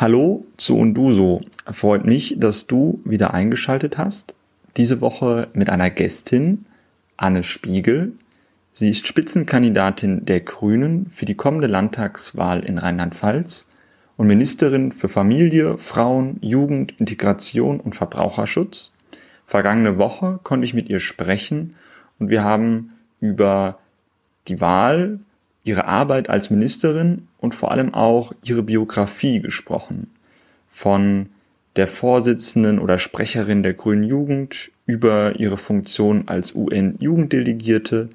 Hallo zu Unduso. Freut mich, dass du wieder eingeschaltet hast. Diese Woche mit einer Gästin, Anne Spiegel. Sie ist Spitzenkandidatin der Grünen für die kommende Landtagswahl in Rheinland-Pfalz und Ministerin für Familie, Frauen, Jugend, Integration und Verbraucherschutz. Vergangene Woche konnte ich mit ihr sprechen und wir haben über die Wahl ihre Arbeit als Ministerin und vor allem auch ihre Biografie gesprochen. Von der Vorsitzenden oder Sprecherin der Grünen Jugend über ihre Funktion als UN-Jugenddelegierte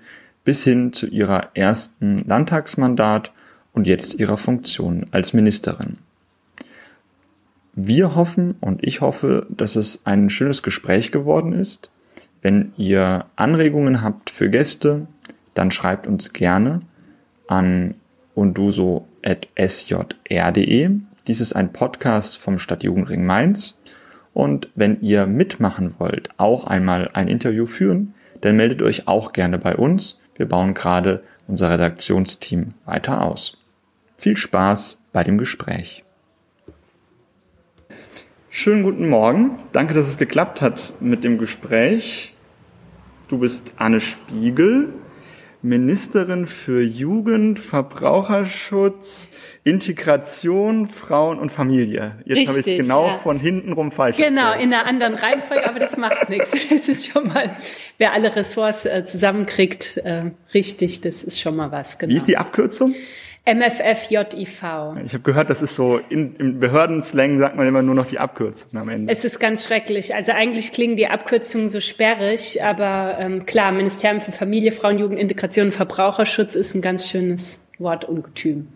bis hin zu ihrer ersten Landtagsmandat und jetzt ihrer Funktion als Ministerin. Wir hoffen und ich hoffe, dass es ein schönes Gespräch geworden ist. Wenn ihr Anregungen habt für Gäste, dann schreibt uns gerne an unduso.sjr.de. Dies ist ein Podcast vom Stadtjugendring Mainz. Und wenn ihr mitmachen wollt, auch einmal ein Interview führen, dann meldet euch auch gerne bei uns. Wir bauen gerade unser Redaktionsteam weiter aus. Viel Spaß bei dem Gespräch. Schönen guten Morgen. Danke, dass es geklappt hat mit dem Gespräch. Du bist Anne Spiegel. Ministerin für Jugend, Verbraucherschutz, Integration, Frauen und Familie. Jetzt habe ich es genau ja. von hinten rum falsch Genau, erzählt. in einer anderen Reihenfolge, aber das macht nichts. Es ist schon mal, wer alle Ressorts äh, zusammenkriegt, äh, richtig, das ist schon mal was. Genau. Wie ist die Abkürzung? MFFJIV. Ich habe gehört, das ist so, in, im Behördenslang sagt man immer nur noch die Abkürzung am Ende. Es ist ganz schrecklich. Also eigentlich klingen die Abkürzungen so sperrig, aber ähm, klar, Ministerium für Familie, Frauen, Jugend, Integration und Verbraucherschutz ist ein ganz schönes Wortungetüm.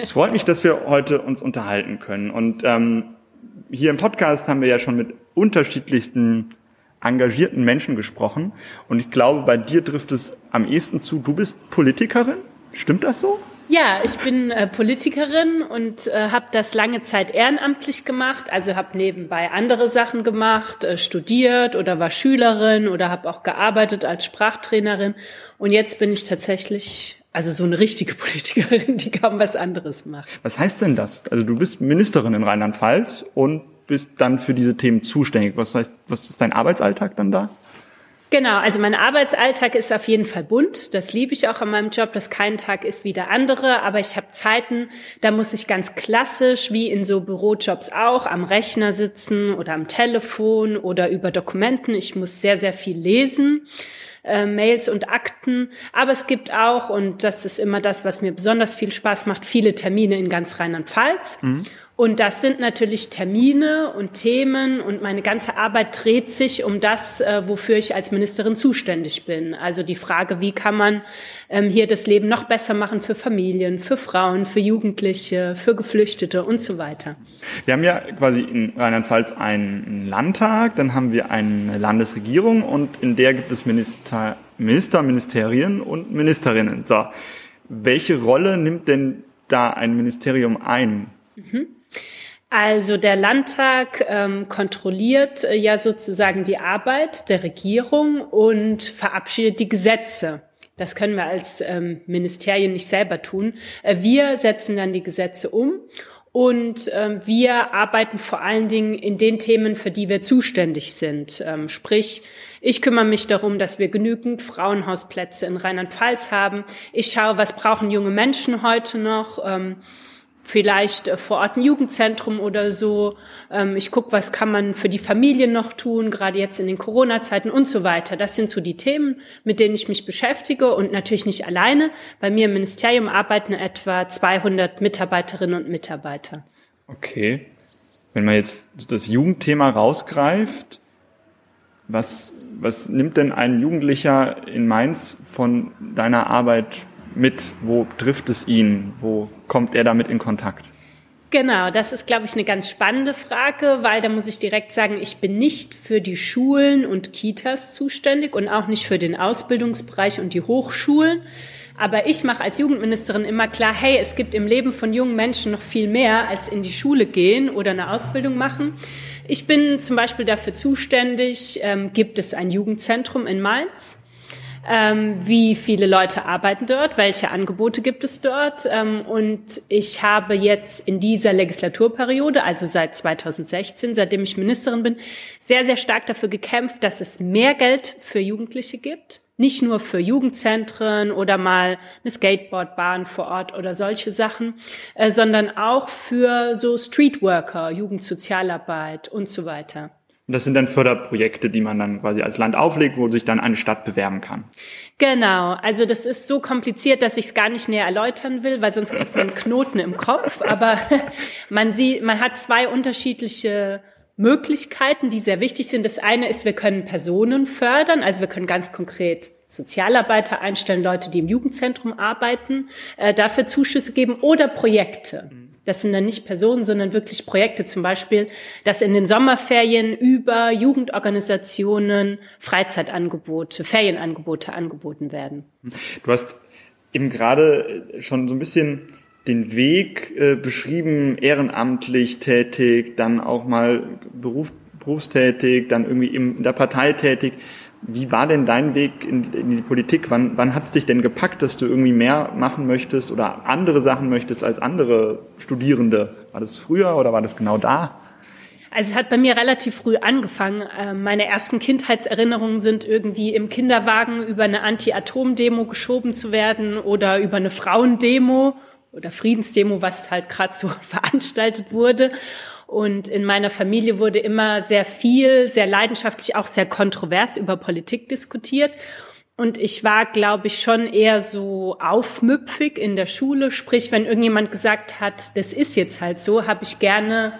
Es freut mich, dass wir heute uns unterhalten können. Und ähm, hier im Podcast haben wir ja schon mit unterschiedlichsten engagierten Menschen gesprochen. Und ich glaube, bei dir trifft es am ehesten zu, du bist Politikerin? Stimmt das so? Ja, ich bin äh, Politikerin und äh, habe das lange Zeit ehrenamtlich gemacht. Also habe nebenbei andere Sachen gemacht, äh, studiert oder war Schülerin oder habe auch gearbeitet als Sprachtrainerin. Und jetzt bin ich tatsächlich also so eine richtige Politikerin, die kaum was anderes macht. Was heißt denn das? Also du bist Ministerin in Rheinland-Pfalz und bist dann für diese Themen zuständig. Was heißt, was ist dein Arbeitsalltag dann da? Genau, also mein Arbeitsalltag ist auf jeden Fall bunt. Das liebe ich auch an meinem Job, dass kein Tag ist wie der andere. Aber ich habe Zeiten, da muss ich ganz klassisch, wie in so Bürojobs auch, am Rechner sitzen oder am Telefon oder über Dokumenten. Ich muss sehr, sehr viel lesen. Äh, Mails und Akten. Aber es gibt auch, und das ist immer das, was mir besonders viel Spaß macht, viele Termine in ganz Rheinland-Pfalz. Mhm. Und das sind natürlich Termine und Themen und meine ganze Arbeit dreht sich um das, äh, wofür ich als Ministerin zuständig bin. Also die Frage, wie kann man ähm, hier das Leben noch besser machen für Familien, für Frauen, für Jugendliche, für Geflüchtete und so weiter. Wir haben ja quasi in Rheinland-Pfalz einen Landtag, dann haben wir eine Landesregierung und in der gibt es Minister, Minister Ministerien und Ministerinnen. So, welche Rolle nimmt denn da ein Ministerium ein? Mhm. Also der Landtag ähm, kontrolliert äh, ja sozusagen die Arbeit der Regierung und verabschiedet die Gesetze. Das können wir als ähm, Ministerien nicht selber tun. Äh, wir setzen dann die Gesetze um und äh, wir arbeiten vor allen Dingen in den Themen, für die wir zuständig sind. Ähm, sprich, ich kümmere mich darum, dass wir genügend Frauenhausplätze in Rheinland-Pfalz haben. Ich schaue, was brauchen junge Menschen heute noch. Ähm, vielleicht äh, vor Ort ein Jugendzentrum oder so. Ähm, ich gucke, was kann man für die Familien noch tun, gerade jetzt in den Corona-Zeiten und so weiter. Das sind so die Themen, mit denen ich mich beschäftige und natürlich nicht alleine. Bei mir im Ministerium arbeiten etwa 200 Mitarbeiterinnen und Mitarbeiter. Okay. Wenn man jetzt das Jugendthema rausgreift, was, was nimmt denn ein Jugendlicher in Mainz von deiner Arbeit mit? Wo trifft es ihn? Wo kommt er damit in Kontakt? Genau, das ist, glaube ich, eine ganz spannende Frage, weil da muss ich direkt sagen, ich bin nicht für die Schulen und Kitas zuständig und auch nicht für den Ausbildungsbereich und die Hochschulen. Aber ich mache als Jugendministerin immer klar, hey, es gibt im Leben von jungen Menschen noch viel mehr als in die Schule gehen oder eine Ausbildung machen. Ich bin zum Beispiel dafür zuständig, ähm, gibt es ein Jugendzentrum in Mainz ähm, wie viele Leute arbeiten dort, welche Angebote gibt es dort. Ähm, und ich habe jetzt in dieser Legislaturperiode, also seit 2016, seitdem ich Ministerin bin, sehr, sehr stark dafür gekämpft, dass es mehr Geld für Jugendliche gibt. Nicht nur für Jugendzentren oder mal eine Skateboardbahn vor Ort oder solche Sachen, äh, sondern auch für so Streetworker, Jugendsozialarbeit und so weiter. Und das sind dann Förderprojekte, die man dann quasi als Land auflegt, wo sich dann eine Stadt bewerben kann. Genau, also das ist so kompliziert, dass ich es gar nicht näher erläutern will, weil sonst kriegt man Knoten im Kopf. Aber man sieht, man hat zwei unterschiedliche Möglichkeiten, die sehr wichtig sind. Das eine ist, wir können Personen fördern, also wir können ganz konkret Sozialarbeiter einstellen, Leute, die im Jugendzentrum arbeiten, äh, dafür Zuschüsse geben oder Projekte. Das sind dann nicht Personen, sondern wirklich Projekte, zum Beispiel, dass in den Sommerferien über Jugendorganisationen Freizeitangebote, Ferienangebote angeboten werden. Du hast eben gerade schon so ein bisschen den Weg äh, beschrieben, ehrenamtlich tätig, dann auch mal Beruf, berufstätig, dann irgendwie in der Partei tätig. Wie war denn dein Weg in, in die Politik? Wann, wann hat es dich denn gepackt, dass du irgendwie mehr machen möchtest oder andere Sachen möchtest als andere Studierende? War das früher oder war das genau da? Also es hat bei mir relativ früh angefangen. Äh, meine ersten Kindheitserinnerungen sind irgendwie im Kinderwagen über eine Anti-Atom-Demo geschoben zu werden oder über eine Frauendemo oder Friedensdemo, was halt gerade so veranstaltet wurde. Und in meiner Familie wurde immer sehr viel, sehr leidenschaftlich, auch sehr kontrovers über Politik diskutiert. Und ich war, glaube ich, schon eher so aufmüpfig in der Schule. Sprich, wenn irgendjemand gesagt hat, das ist jetzt halt so, habe ich gerne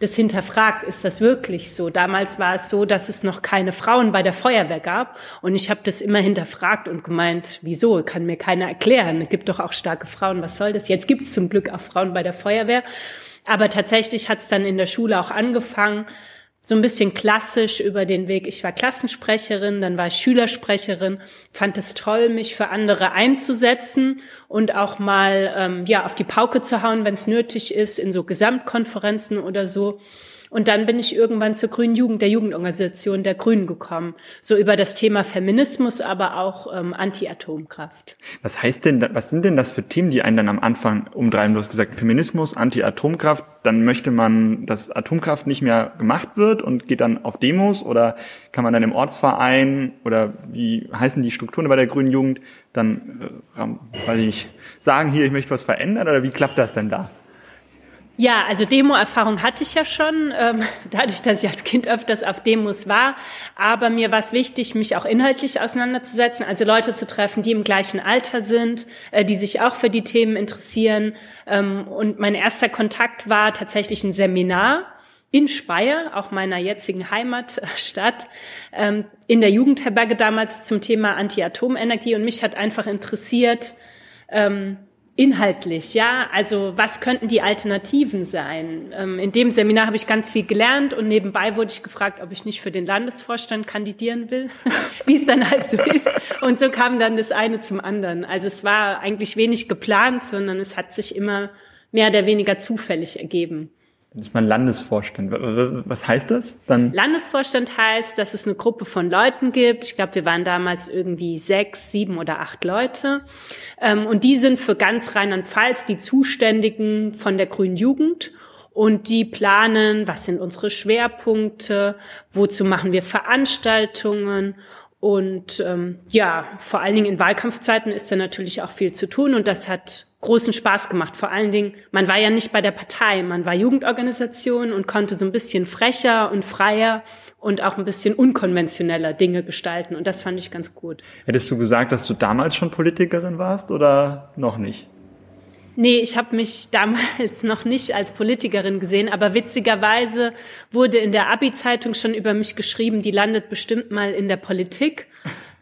das hinterfragt, ist das wirklich so? Damals war es so, dass es noch keine Frauen bei der Feuerwehr gab und ich habe das immer hinterfragt und gemeint, wieso? Kann mir keiner erklären. Es gibt doch auch starke Frauen, was soll das? Jetzt gibt es zum Glück auch Frauen bei der Feuerwehr. Aber tatsächlich hat es dann in der Schule auch angefangen, so ein bisschen klassisch über den Weg. Ich war Klassensprecherin, dann war ich Schülersprecherin, fand es toll, mich für andere einzusetzen und auch mal ähm, ja auf die Pauke zu hauen, wenn es nötig ist, in so Gesamtkonferenzen oder so. Und dann bin ich irgendwann zur Grünen Jugend, der Jugendorganisation der Grünen gekommen. So über das Thema Feminismus, aber auch ähm, Anti-Atomkraft. Was heißt denn, was sind denn das für Themen, die einen dann am Anfang umtreiben? Du hast gesagt, Feminismus, Anti-Atomkraft, dann möchte man, dass Atomkraft nicht mehr gemacht wird und geht dann auf Demos oder kann man dann im Ortsverein oder wie heißen die Strukturen bei der Grünen Jugend dann, äh, weiß ich nicht, sagen hier, ich möchte was verändern oder wie klappt das denn da? Ja, also Demo-Erfahrung hatte ich ja schon, ähm, dadurch, dass ich als Kind öfters auf Demos war. Aber mir war es wichtig, mich auch inhaltlich auseinanderzusetzen, also Leute zu treffen, die im gleichen Alter sind, äh, die sich auch für die Themen interessieren. Ähm, und mein erster Kontakt war tatsächlich ein Seminar in Speyer, auch meiner jetzigen Heimatstadt, ähm, in der Jugendherberge damals zum Thema Anti-Atomenergie. Und mich hat einfach interessiert, ähm, Inhaltlich, ja. Also was könnten die Alternativen sein? Ähm, in dem Seminar habe ich ganz viel gelernt und nebenbei wurde ich gefragt, ob ich nicht für den Landesvorstand kandidieren will, wie es dann halt so ist. Und so kam dann das eine zum anderen. Also es war eigentlich wenig geplant, sondern es hat sich immer mehr oder weniger zufällig ergeben. Ist man Landesvorstand. Was heißt das dann? Landesvorstand heißt, dass es eine Gruppe von Leuten gibt. Ich glaube, wir waren damals irgendwie sechs, sieben oder acht Leute. Ähm, und die sind für ganz Rheinland-Pfalz die Zuständigen von der Grünen Jugend. Und die planen, was sind unsere Schwerpunkte, wozu machen wir Veranstaltungen und ähm, ja, vor allen Dingen in Wahlkampfzeiten ist da natürlich auch viel zu tun und das hat großen Spaß gemacht. Vor allen Dingen, man war ja nicht bei der Partei, man war Jugendorganisation und konnte so ein bisschen frecher und freier und auch ein bisschen unkonventioneller Dinge gestalten und das fand ich ganz gut. Hättest du gesagt, dass du damals schon Politikerin warst oder noch nicht? Nee, ich habe mich damals noch nicht als Politikerin gesehen, aber witzigerweise wurde in der Abi-Zeitung schon über mich geschrieben, die landet bestimmt mal in der Politik.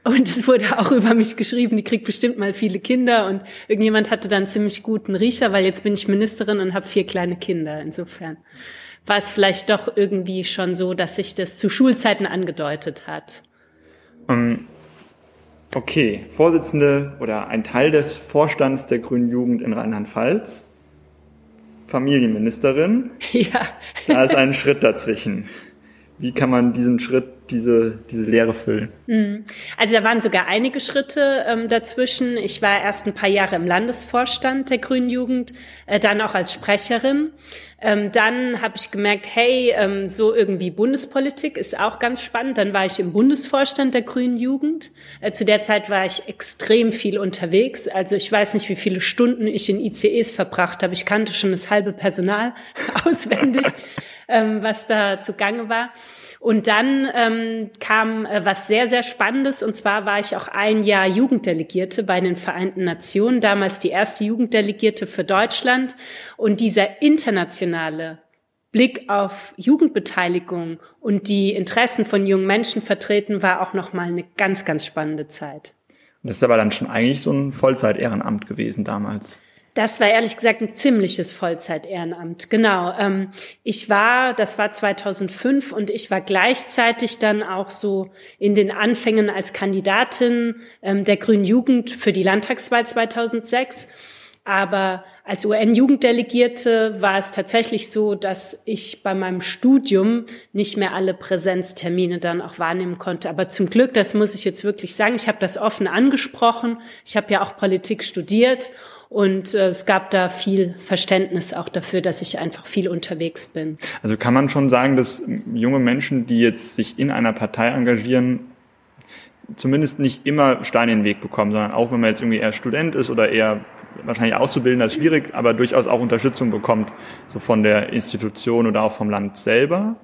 Und es wurde auch über mich geschrieben, die kriegt bestimmt mal viele Kinder. Und irgendjemand hatte dann ziemlich guten Riecher, weil jetzt bin ich Ministerin und habe vier kleine Kinder. Insofern war es vielleicht doch irgendwie schon so, dass sich das zu Schulzeiten angedeutet hat. Um Okay, Vorsitzende oder ein Teil des Vorstands der Grünen Jugend in Rheinland-Pfalz, Familienministerin. Ja. Da ist ein Schritt dazwischen. Wie kann man diesen Schritt, diese, diese Lehre füllen? Mhm. Also da waren sogar einige Schritte ähm, dazwischen. Ich war erst ein paar Jahre im Landesvorstand der Grünen Jugend, äh, dann auch als Sprecherin. Ähm, dann habe ich gemerkt, hey, ähm, so irgendwie Bundespolitik ist auch ganz spannend. Dann war ich im Bundesvorstand der Grünen Jugend. Äh, zu der Zeit war ich extrem viel unterwegs. Also ich weiß nicht, wie viele Stunden ich in ICEs verbracht habe. Ich kannte schon das halbe Personal auswendig ähm, was da zugange war. Und dann ähm, kam äh, was sehr, sehr Spannendes. Und zwar war ich auch ein Jahr Jugenddelegierte bei den Vereinten Nationen, damals die erste Jugenddelegierte für Deutschland. Und dieser internationale Blick auf Jugendbeteiligung und die Interessen von jungen Menschen vertreten, war auch nochmal eine ganz, ganz spannende Zeit. Das ist aber dann schon eigentlich so ein Vollzeit-Ehrenamt gewesen damals. Das war ehrlich gesagt ein ziemliches Vollzeit-Ehrenamt. Genau. Ähm, ich war, das war 2005 und ich war gleichzeitig dann auch so in den Anfängen als Kandidatin ähm, der Grünen Jugend für die Landtagswahl 2006. Aber als UN-Jugenddelegierte war es tatsächlich so, dass ich bei meinem Studium nicht mehr alle Präsenztermine dann auch wahrnehmen konnte. Aber zum Glück, das muss ich jetzt wirklich sagen, ich habe das offen angesprochen. Ich habe ja auch Politik studiert und äh, es gab da viel Verständnis auch dafür, dass ich einfach viel unterwegs bin. Also kann man schon sagen, dass junge Menschen, die jetzt sich in einer Partei engagieren, zumindest nicht immer Steine in den Weg bekommen, sondern auch wenn man jetzt irgendwie eher Student ist oder eher wahrscheinlich Auszubildender ist schwierig, aber durchaus auch Unterstützung bekommt, so von der Institution oder auch vom Land selber.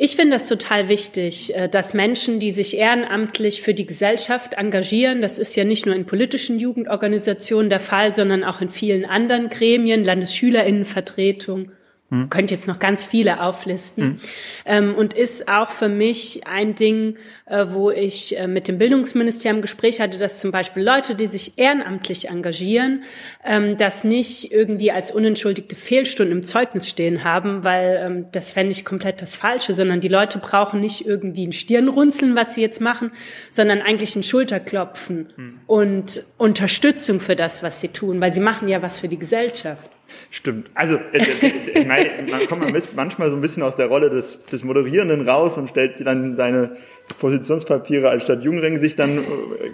Ich finde das total wichtig, äh, dass Menschen, die sich ehrenamtlich für die Gesellschaft engagieren, das ist ja nicht nur in politischen Jugendorganisationen der Fall, sondern auch in vielen anderen Gremien, Landesschülerinnenvertretung, hm. Könnt jetzt noch ganz viele auflisten. Hm. Ähm, und ist auch für mich ein Ding, äh, wo ich äh, mit dem Bildungsministerium Gespräch hatte, dass zum Beispiel Leute, die sich ehrenamtlich engagieren, ähm, das nicht irgendwie als unentschuldigte Fehlstunden im Zeugnis stehen haben, weil ähm, das fände ich komplett das Falsche, sondern die Leute brauchen nicht irgendwie ein Stirnrunzeln, was sie jetzt machen, sondern eigentlich ein Schulterklopfen hm. und Unterstützung für das, was sie tun, weil sie machen ja was für die Gesellschaft. Stimmt. Also, äh, äh, meine, man kommt manchmal so ein bisschen aus der Rolle des, des Moderierenden raus und stellt dann seine Positionspapiere als Stadtjugendring sich dann äh,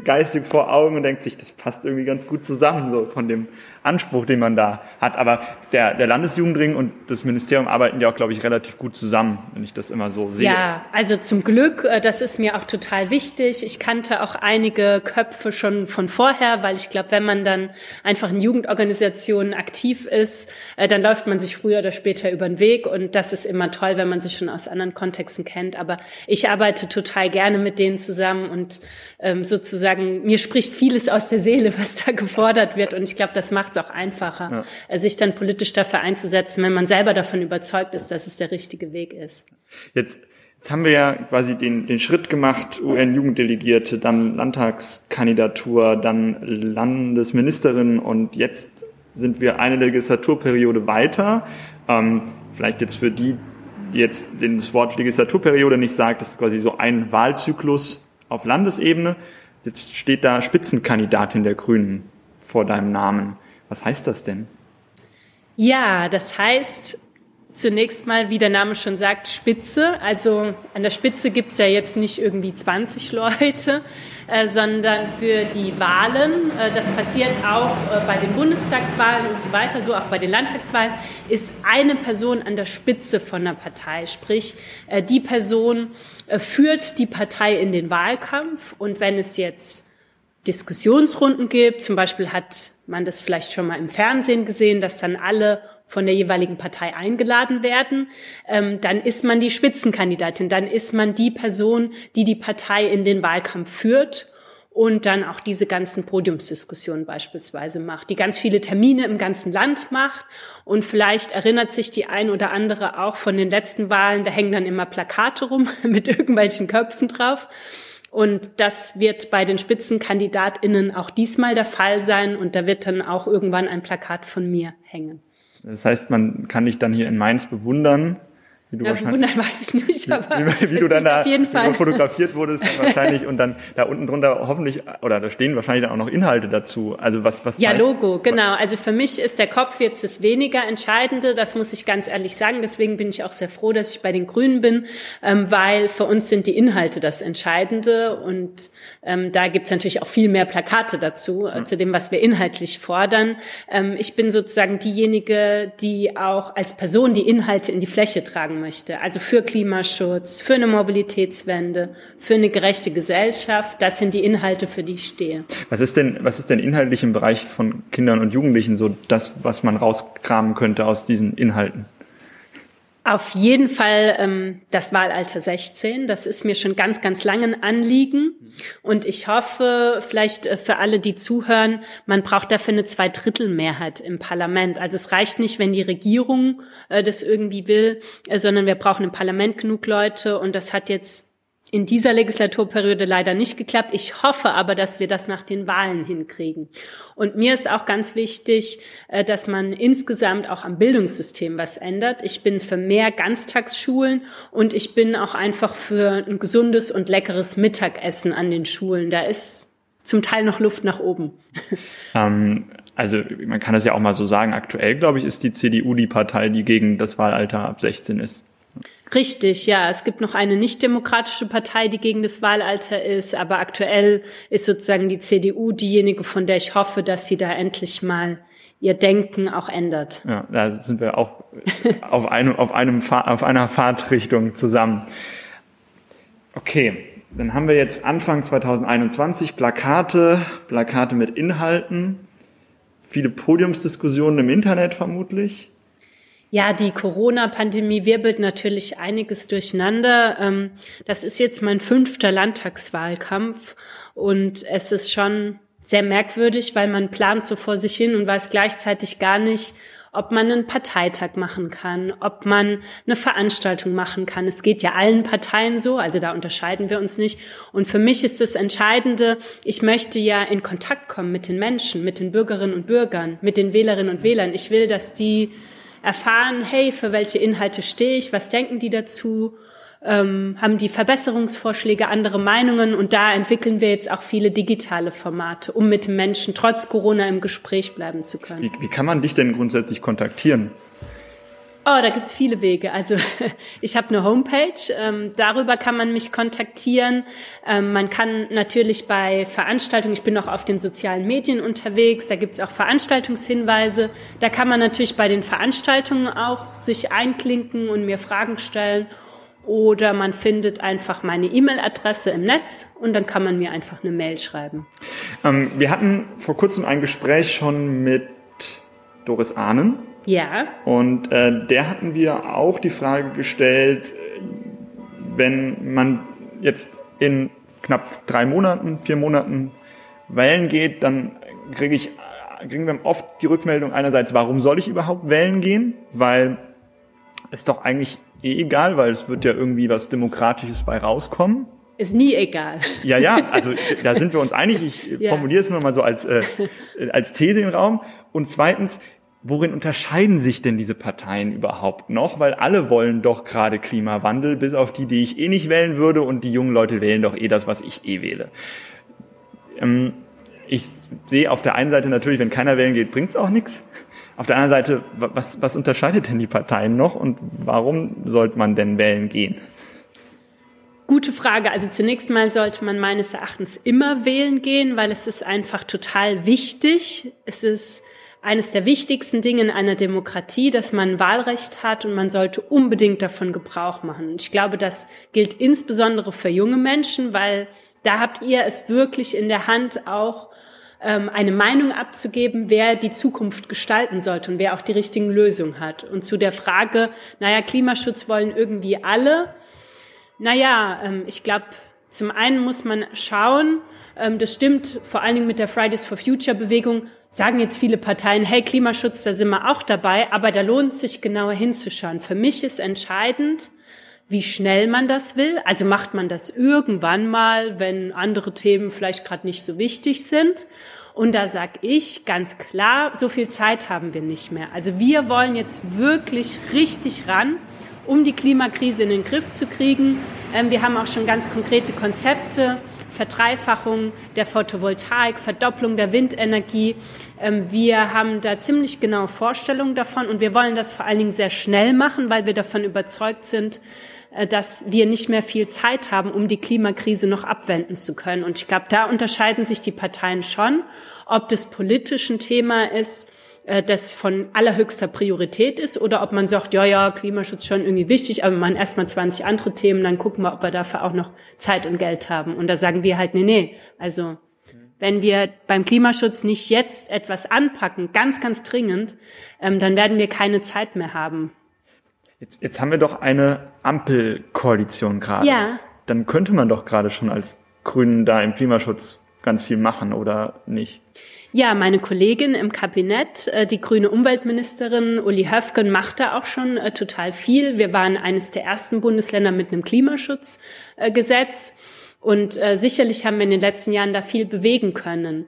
geistig vor Augen und denkt sich, das passt irgendwie ganz gut zusammen, so von dem Anspruch, den man da hat. Aber der, der Landesjugendring und das Ministerium arbeiten ja auch, glaube ich, relativ gut zusammen, wenn ich das immer so sehe. Ja, also zum Glück, äh, das ist mir auch total wichtig. Ich kannte auch einige Köpfe schon von vorher, weil ich glaube, wenn man dann einfach in Jugendorganisationen aktiv ist, äh, dann läuft man sich früher oder später über den Weg und das ist immer toll, wenn man sich schon aus anderen Kontexten kennt. Aber ich arbeite total gerne mit denen zusammen und ähm, sozusagen mir spricht vieles aus der Seele, was da gefordert wird und ich glaube, das macht es auch einfacher, ja. Äh, sich dann politisch dafür einzusetzen, wenn man selber davon überzeugt ist, dass es der richtige Weg ist. Jetzt Jetzt haben wir ja quasi den, den Schritt gemacht, UN-Jugenddelegierte, dann Landtagskandidatur, dann Landesministerin und jetzt sind wir eine Legislaturperiode weiter. Ähm, vielleicht jetzt für die, die jetzt das Wort Legislaturperiode nicht sagt, das ist quasi so ein Wahlzyklus auf Landesebene. Jetzt steht da Spitzenkandidatin der Grünen vor deinem Namen. Was heißt das denn? Ja, das heißt zunächst mal, wie der Name schon sagt, Spitze. Also an der Spitze gibt's ja jetzt nicht irgendwie 20 Leute, äh, sondern für die Wahlen, äh, das passiert auch äh, bei den Bundestagswahlen und so weiter, so auch bei den Landtagswahlen, ist eine Person an der Spitze von der Partei. Sprich, äh, die Person äh, führt die Partei in den Wahlkampf und wenn es jetzt Diskussionsrunden gibt. Zum Beispiel hat man das vielleicht schon mal im Fernsehen gesehen, dass dann alle von der jeweiligen Partei eingeladen werden, ähm, dann ist man die Spitzenkandidatin, dann ist man die Person, die die Partei in den Wahlkampf führt und dann auch diese ganzen Podiumsdiskussionen beispielsweise macht, die ganz viele Termine im ganzen Land macht und vielleicht erinnert sich die ein oder andere auch von den letzten Wahlen, da hängen dann immer Plakate rum mit irgendwelchen Köpfen drauf. Und das wird bei den SpitzenkandidatInnen auch diesmal der Fall sein. Und da wird dann auch irgendwann ein Plakat von mir hängen. Das heißt, man kann dich dann hier in Mainz bewundern, wie du ja, wahrscheinlich, weiß ich nicht, aber wie, wie du dann da du fotografiert wurdest dann wahrscheinlich und dann da unten drunter hoffentlich oder da stehen wahrscheinlich dann auch noch Inhalte dazu. Also was was Ja, Logo, genau. Also für mich ist der Kopf jetzt das weniger entscheidende, das muss ich ganz ehrlich sagen. Deswegen bin ich auch sehr froh, dass ich bei den Grünen bin, ähm, weil für uns sind die Inhalte das Entscheidende und ähm, da gibt's natürlich auch viel mehr Plakate dazu, äh, zu dem, was wir inhaltlich fordern. Ähm, ich bin sozusagen diejenige, die auch als Person die Inhalte in die Fläche tragen möchte. Also für Klimaschutz, für eine Mobilitätswende, für eine gerechte Gesellschaft. Das sind die Inhalte, für die ich stehe. Was ist denn, was ist denn inhaltlich im Bereich von Kindern und Jugendlichen so das, was man rauskramen könnte aus diesen Inhalten? Auf jeden Fall ähm, das Wahlalter 16. Das ist mir schon ganz, ganz lange ein Anliegen. Und ich hoffe, vielleicht äh, für alle, die zuhören, man braucht dafür eine Zweidrittelmehrheit im Parlament. Also es reicht nicht, wenn die Regierung äh, das irgendwie will, äh, sondern wir brauchen im Parlament genug Leute. Und das hat jetzt in dieser Legislaturperiode leider nicht geklappt. Ich hoffe aber, dass wir das nach den Wahlen hinkriegen. Und mir ist auch ganz wichtig, äh, dass man insgesamt auch am Bildungssystem was ändert. Ich bin für mehr Ganztagsschulen und ich bin auch einfach für ein gesundes und leckeres Mittagessen an den Schulen. Da ist zum Teil noch Luft nach oben. Ähm, also man kann das ja auch mal so sagen. Aktuell, glaube ich, ist die CDU die Partei, die gegen das Wahlalter ab 16 ist. Richtig, ja. Es gibt noch eine nichtdemokratische Partei, die gegen das Wahlalter ist, aber aktuell ist sozusagen die CDU diejenige, von der ich hoffe, dass sie da endlich mal ihr Denken auch ändert. Ja, da sind wir auch auf einem, auf einem, auf einer Fahrtrichtung zusammen. Okay. Dann haben wir jetzt Anfang 2021 Plakate, Plakate mit Inhalten, viele Podiumsdiskussionen im Internet vermutlich. Ja, die Corona-Pandemie wirbelt natürlich einiges durcheinander. Ähm, das ist jetzt mein fünfter Landtagswahlkampf und es ist schon sehr merkwürdig, weil man plant so vor sich hin und weiß gleichzeitig gar nicht, ob man einen Parteitag machen kann, ob man eine Veranstaltung machen kann. Es geht ja allen Parteien so, also da unterscheiden wir uns nicht. Und für mich ist das Entscheidende, ich möchte ja in Kontakt kommen mit den Menschen, mit den Bürgerinnen und Bürgern, mit den Wählerinnen und Wählern. Ich will, dass die erfahren, hey, für welche Inhalte stehe ich, was denken die dazu, ähm, haben die Verbesserungsvorschläge, andere Meinungen und da entwickeln wir jetzt auch viele digitale Formate, um mit Menschen trotz Corona im Gespräch bleiben zu können. Wie, wie kann man dich denn grundsätzlich kontaktieren? Oh, da gibt's viele Wege. Also ich habe eine Homepage, ähm, darüber kann man mich kontaktieren. Ähm, man kann natürlich bei Veranstaltungen, ich bin auch auf den sozialen Medien unterwegs, da gibt's auch Veranstaltungshinweise. Da kann man natürlich bei den Veranstaltungen auch sich einklinken und mir Fragen stellen. Oder man findet einfach meine E-Mail-Adresse im Netz und dann kann man mir einfach eine Mail schreiben. Ähm, wir hatten vor kurzem ein Gespräch schon mit Doris Ahnen ja. Und äh, der hatten wir auch die Frage gestellt, wenn man jetzt in knapp drei Monaten, vier Monaten wählen geht, dann kriege ich, kriegen wir oft die Rückmeldung einerseits, warum soll ich überhaupt wählen gehen? Weil es doch eigentlich eh egal, weil es wird ja irgendwie was Demokratisches bei rauskommen. Ist nie egal. Ja, ja, also da sind wir uns einig. Ich ja. formuliere es nur mal so als, äh, als These im Raum. Und zweitens, worin unterscheiden sich denn diese Parteien überhaupt noch? Weil alle wollen doch gerade Klimawandel, bis auf die, die ich eh nicht wählen würde und die jungen Leute wählen doch eh das, was ich eh wähle. Ähm, ich sehe auf der einen Seite natürlich, wenn keiner wählen geht, bringt's auch nichts. Auf der anderen Seite, was, was unterscheidet denn die Parteien noch und warum sollte man denn wählen gehen? Gute Frage. Also zunächst mal sollte man meines Erachtens immer wählen gehen, weil es ist einfach total wichtig. Es ist eines der wichtigsten Dinge in einer Demokratie, dass man Wahlrecht hat und man sollte unbedingt davon Gebrauch machen. Ich glaube, das gilt insbesondere für junge Menschen, weil da habt ihr es wirklich in der Hand, auch ähm, eine Meinung abzugeben, wer die Zukunft gestalten sollte und wer auch die richtigen Lösungen hat. Und zu der Frage, naja, Klimaschutz wollen irgendwie alle. Naja, ähm, ich glaube, zum einen muss man schauen, ähm, das stimmt vor allen Dingen mit der Fridays for Future Bewegung, sagen jetzt viele Parteien, hey, Klimaschutz, da sind wir auch dabei, aber da lohnt sich genauer hinzuschauen. Für mich ist entscheidend, wie schnell man das will. Also macht man das irgendwann mal, wenn andere Themen vielleicht gerade nicht so wichtig sind. Und da sag ich ganz klar, so viel Zeit haben wir nicht mehr. Also wir wollen jetzt wirklich richtig ran um die Klimakrise in den Griff zu kriegen. Ähm, wir haben auch schon ganz konkrete Konzepte. Verdreifachung der Photovoltaik, Verdopplung der Windenergie. Ähm, wir haben da ziemlich genaue Vorstellungen davon und wir wollen das vor allen Dingen sehr schnell machen, weil wir davon überzeugt sind, äh, dass wir nicht mehr viel Zeit haben, um die Klimakrise noch abwenden zu können. Und ich glaube, da unterscheiden sich die Parteien schon, ob das politisch ein Thema ist, äh, das von allerhöchster Priorität ist oder ob man sagt, ja, ja, Klimaschutz schon irgendwie wichtig, aber man erstmal 20 andere Themen, dann gucken wir, ob wir dafür auch noch Zeit und Geld haben. Und da sagen wir halt, nee, nee, also wenn wir beim Klimaschutz nicht jetzt etwas anpacken, ganz, ganz dringend, ähm, dann werden wir keine Zeit mehr haben. Jetzt, jetzt haben wir doch eine Ampelkoalition gerade. Ja. Dann könnte man doch gerade schon als Grünen da im Klimaschutz ganz viel machen, oder nicht? Ja, meine Kollegin im Kabinett, äh, die grüne Umweltministerin Uli Höfgen, macht da auch schon äh, total viel. Wir waren eines der ersten Bundesländer mit einem Klimaschutzgesetz und äh, sicherlich haben wir in den letzten Jahren da viel bewegen können.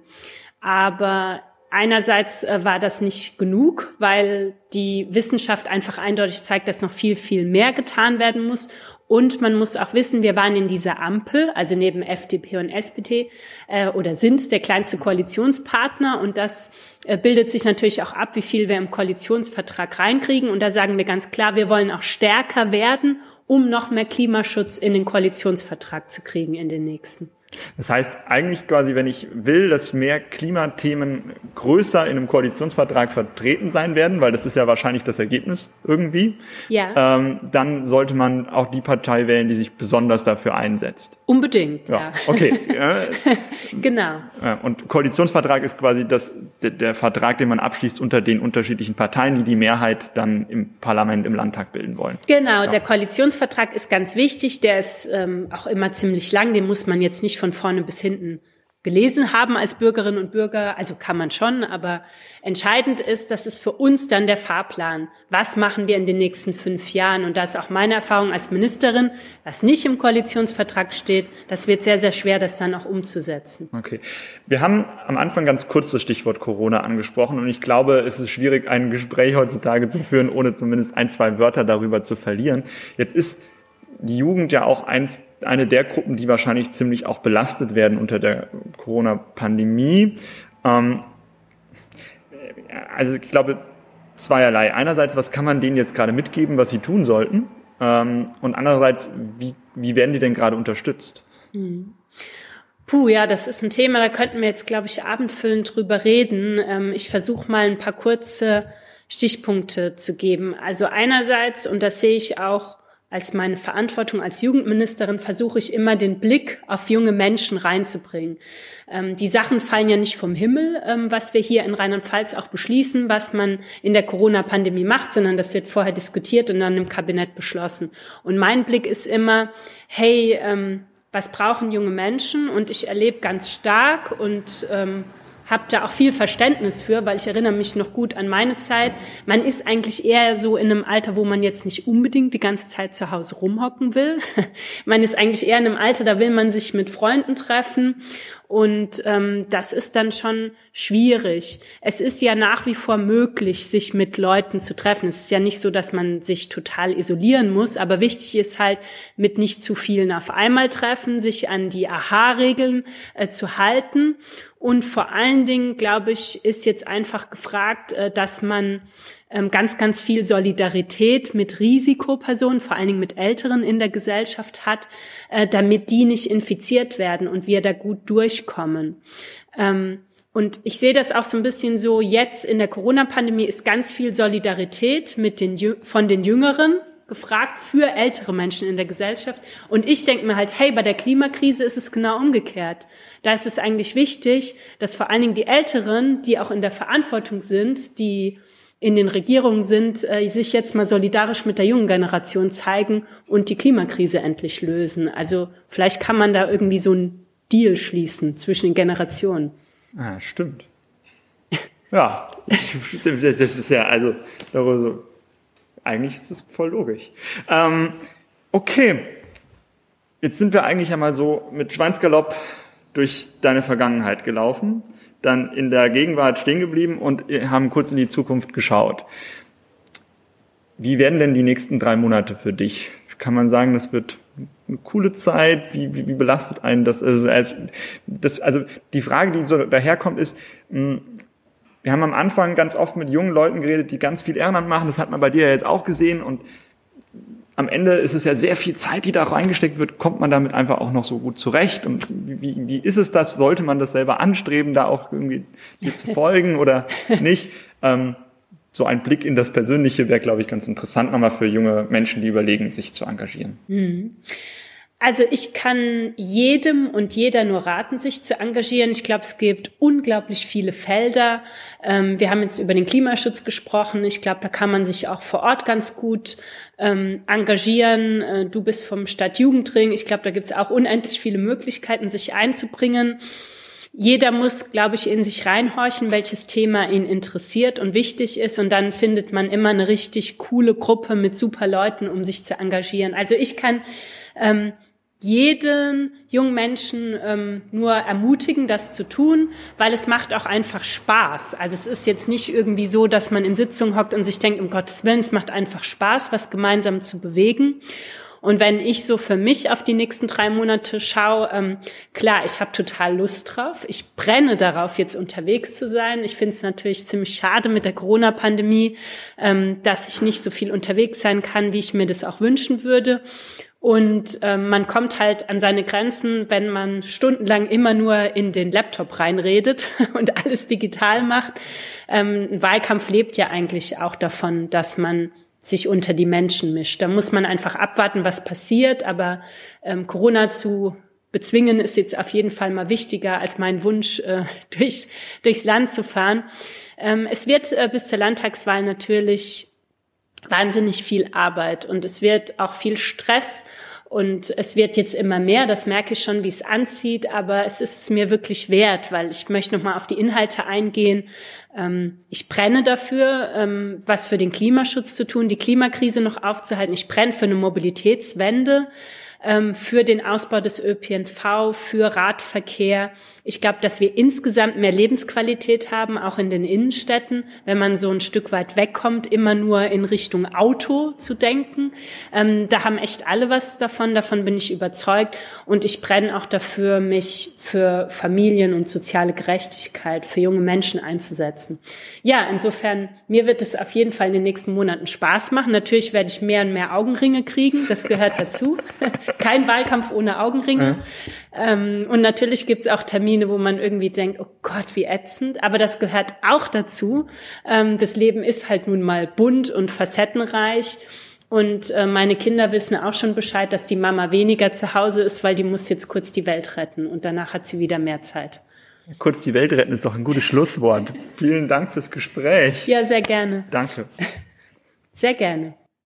Aber Einerseits war das nicht genug, weil die Wissenschaft einfach eindeutig zeigt, dass noch viel, viel mehr getan werden muss. Und man muss auch wissen, wir waren in dieser Ampel, also neben FDP und SPD, äh, oder sind der kleinste Koalitionspartner. Und das äh, bildet sich natürlich auch ab, wie viel wir im Koalitionsvertrag reinkriegen. Und da sagen wir ganz klar, wir wollen auch stärker werden, um noch mehr Klimaschutz in den Koalitionsvertrag zu kriegen in den nächsten. Das heißt, eigentlich quasi, wenn ich will, dass mehr Klimathemen größer in einem Koalitionsvertrag vertreten sein werden, weil das ist ja wahrscheinlich das Ergebnis irgendwie, ja. ähm, dann sollte man auch die Partei wählen, die sich besonders dafür einsetzt. Unbedingt, ja. ja. Okay. genau. Und Koalitionsvertrag ist quasi das, der, der Vertrag, den man abschließt unter den unterschiedlichen Parteien, die die Mehrheit dann im Parlament, im Landtag bilden wollen. Genau, ja. der Koalitionsvertrag ist ganz wichtig, der ist ähm, auch immer ziemlich lang, den muss man jetzt nicht von vorne bis hinten gelesen haben als Bürgerinnen und Bürger, also kann man schon, aber entscheidend ist, dass es für uns dann der Fahrplan. Was machen wir in den nächsten fünf Jahren? Und da ist auch meine Erfahrung als Ministerin, was nicht im Koalitionsvertrag steht, das wird sehr, sehr schwer, das dann auch umzusetzen. Okay. Wir haben am Anfang ganz kurz das Stichwort Corona angesprochen und ich glaube, es ist schwierig, ein Gespräch heutzutage zu führen, ohne zumindest ein, zwei Wörter darüber zu verlieren. Jetzt ist die Jugend ja auch eins, eine der Gruppen, die wahrscheinlich ziemlich auch belastet werden unter der Corona-Pandemie. Ähm, also ich glaube zweierlei. Einerseits, was kann man denen jetzt gerade mitgeben, was sie tun sollten? Ähm, und andererseits, wie, wie werden die denn gerade unterstützt? Mhm. Puh, ja, das ist ein Thema, da könnten wir jetzt, glaube ich, abendfüllend drüber reden. Ähm, ich versuche mal ein paar kurze Stichpunkte zu geben. Also einerseits, und das sehe ich auch als meine Verantwortung als Jugendministerin versuche ich immer den Blick auf junge Menschen reinzubringen. Ähm, die Sachen fallen ja nicht vom Himmel, ähm, was wir hier in Rheinland-Pfalz auch beschließen, was man in der Corona-Pandemie macht, sondern das wird vorher diskutiert und dann im Kabinett beschlossen. Und mein Blick ist immer, hey, ähm, was brauchen junge Menschen? Und ich erlebe ganz stark und ähm, habe da auch viel Verständnis für, weil ich erinnere mich noch gut an meine Zeit. Man ist eigentlich eher so in einem Alter, wo man jetzt nicht unbedingt die ganze Zeit zu Hause rumhocken will. man ist eigentlich eher in einem Alter, da will man sich mit Freunden treffen und ähm, das ist dann schon schwierig. Es ist ja nach wie vor möglich, sich mit Leuten zu treffen. Es ist ja nicht so, dass man sich total isolieren muss, aber wichtig ist halt, mit nicht zu vielen auf einmal treffen, sich an die Aha-Regeln äh, zu halten. Und vor allen Dingen, glaube ich, ist jetzt einfach gefragt, äh, dass man ähm, ganz, ganz viel Solidarität mit Risikopersonen, vor allen Dingen mit Älteren in der Gesellschaft hat, äh, damit die nicht infiziert werden und wir da gut durchkommen. Ähm, und ich sehe das auch so ein bisschen so, jetzt in der Corona-Pandemie ist ganz viel Solidarität mit den, von den Jüngeren gefragt für ältere Menschen in der Gesellschaft. Und ich denke mir halt, hey, bei der Klimakrise ist es genau umgekehrt. Da ist es eigentlich wichtig, dass vor allen Dingen die Älteren, die auch in der Verantwortung sind, die in den Regierungen sind, äh, sich jetzt mal solidarisch mit der jungen Generation zeigen und die Klimakrise endlich lösen. Also vielleicht kann man da irgendwie so einen Deal schließen zwischen den Generationen. Ah, stimmt. Ja, das ist ja, also, so, eigentlich ist es voll logisch. Ähm, okay, jetzt sind wir eigentlich einmal so mit Schweinsgalopp durch deine Vergangenheit gelaufen dann in der Gegenwart stehen geblieben und haben kurz in die Zukunft geschaut. Wie werden denn die nächsten drei Monate für dich? Kann man sagen, das wird eine coole Zeit? Wie, wie, wie belastet einen das? Also, das? also die Frage, die so daherkommt, ist, hm, wir haben am Anfang ganz oft mit jungen Leuten geredet, die ganz viel Ehrenamt machen. Das hat man bei dir ja jetzt auch gesehen. Und am Ende ist es ja sehr viel Zeit, die da reingesteckt wird. Kommt man damit einfach auch noch so gut zurecht? Und wie, wie ist es das? Sollte man das selber anstreben, da auch irgendwie dir zu folgen oder nicht? Ähm, so ein Blick in das Persönliche wäre, glaube ich, ganz interessant nochmal für junge Menschen, die überlegen, sich zu engagieren. Mhm. Also ich kann jedem und jeder nur raten, sich zu engagieren. Ich glaube, es gibt unglaublich viele Felder. Ähm, wir haben jetzt über den Klimaschutz gesprochen. Ich glaube, da kann man sich auch vor Ort ganz gut ähm, engagieren. Äh, du bist vom Stadtjugendring. Ich glaube, da gibt es auch unendlich viele Möglichkeiten, sich einzubringen. Jeder muss, glaube ich, in sich reinhorchen, welches Thema ihn interessiert und wichtig ist. Und dann findet man immer eine richtig coole Gruppe mit super Leuten, um sich zu engagieren. Also ich kann ähm, jeden jungen Menschen ähm, nur ermutigen, das zu tun, weil es macht auch einfach Spaß. Also es ist jetzt nicht irgendwie so, dass man in Sitzung hockt und sich denkt, um Gottes Willen, es macht einfach Spaß, was gemeinsam zu bewegen. Und wenn ich so für mich auf die nächsten drei Monate schaue, ähm, klar, ich habe total Lust drauf. Ich brenne darauf, jetzt unterwegs zu sein. Ich finde es natürlich ziemlich schade mit der Corona-Pandemie, ähm, dass ich nicht so viel unterwegs sein kann, wie ich mir das auch wünschen würde. Und ähm, man kommt halt an seine Grenzen, wenn man stundenlang immer nur in den Laptop reinredet und alles digital macht. Ähm, ein Wahlkampf lebt ja eigentlich auch davon, dass man sich unter die Menschen mischt. Da muss man einfach abwarten, was passiert. Aber ähm, Corona zu bezwingen ist jetzt auf jeden Fall mal wichtiger als mein Wunsch, äh, durchs, durchs Land zu fahren. Ähm, es wird äh, bis zur Landtagswahl natürlich wahnsinnig viel Arbeit und es wird auch viel Stress und es wird jetzt immer mehr, das merke ich schon, wie es anzieht, aber es ist es mir wirklich wert, weil ich möchte nochmal auf die Inhalte eingehen. Ähm, ich brenne dafür, ähm, was für den Klimaschutz zu tun, die Klimakrise noch aufzuhalten. Ich brenne für eine Mobilitätswende ähm, für den Ausbau des ÖPNV, für Radverkehr. Ich glaube, dass wir insgesamt mehr Lebensqualität haben, auch in den Innenstädten, wenn man so ein Stück weit wegkommt, immer nur in Richtung Auto zu denken. Ähm, da haben echt alle was davon, davon bin ich überzeugt. Und ich brenne auch dafür, mich für Familien und soziale Gerechtigkeit, für junge Menschen einzusetzen. Ja, insofern, mir wird es auf jeden Fall in den nächsten Monaten Spaß machen. Natürlich werde ich mehr und mehr Augenringe kriegen, das gehört dazu. Kein Wahlkampf ohne Augenringe. Ja. Ähm, und natürlich gibt's auch Termine, wo man irgendwie denkt, oh Gott, wie ätzend. Aber das gehört auch dazu. Ähm, das Leben ist halt nun mal bunt und facettenreich. Und äh, meine Kinder wissen auch schon Bescheid, dass die Mama weniger zu Hause ist, weil die muss jetzt kurz die Welt retten und danach hat sie wieder mehr Zeit. Kurz die Welt retten ist doch ein gutes Schlusswort. Vielen Dank fürs Gespräch. Ja, sehr gerne. Danke. Sehr gerne.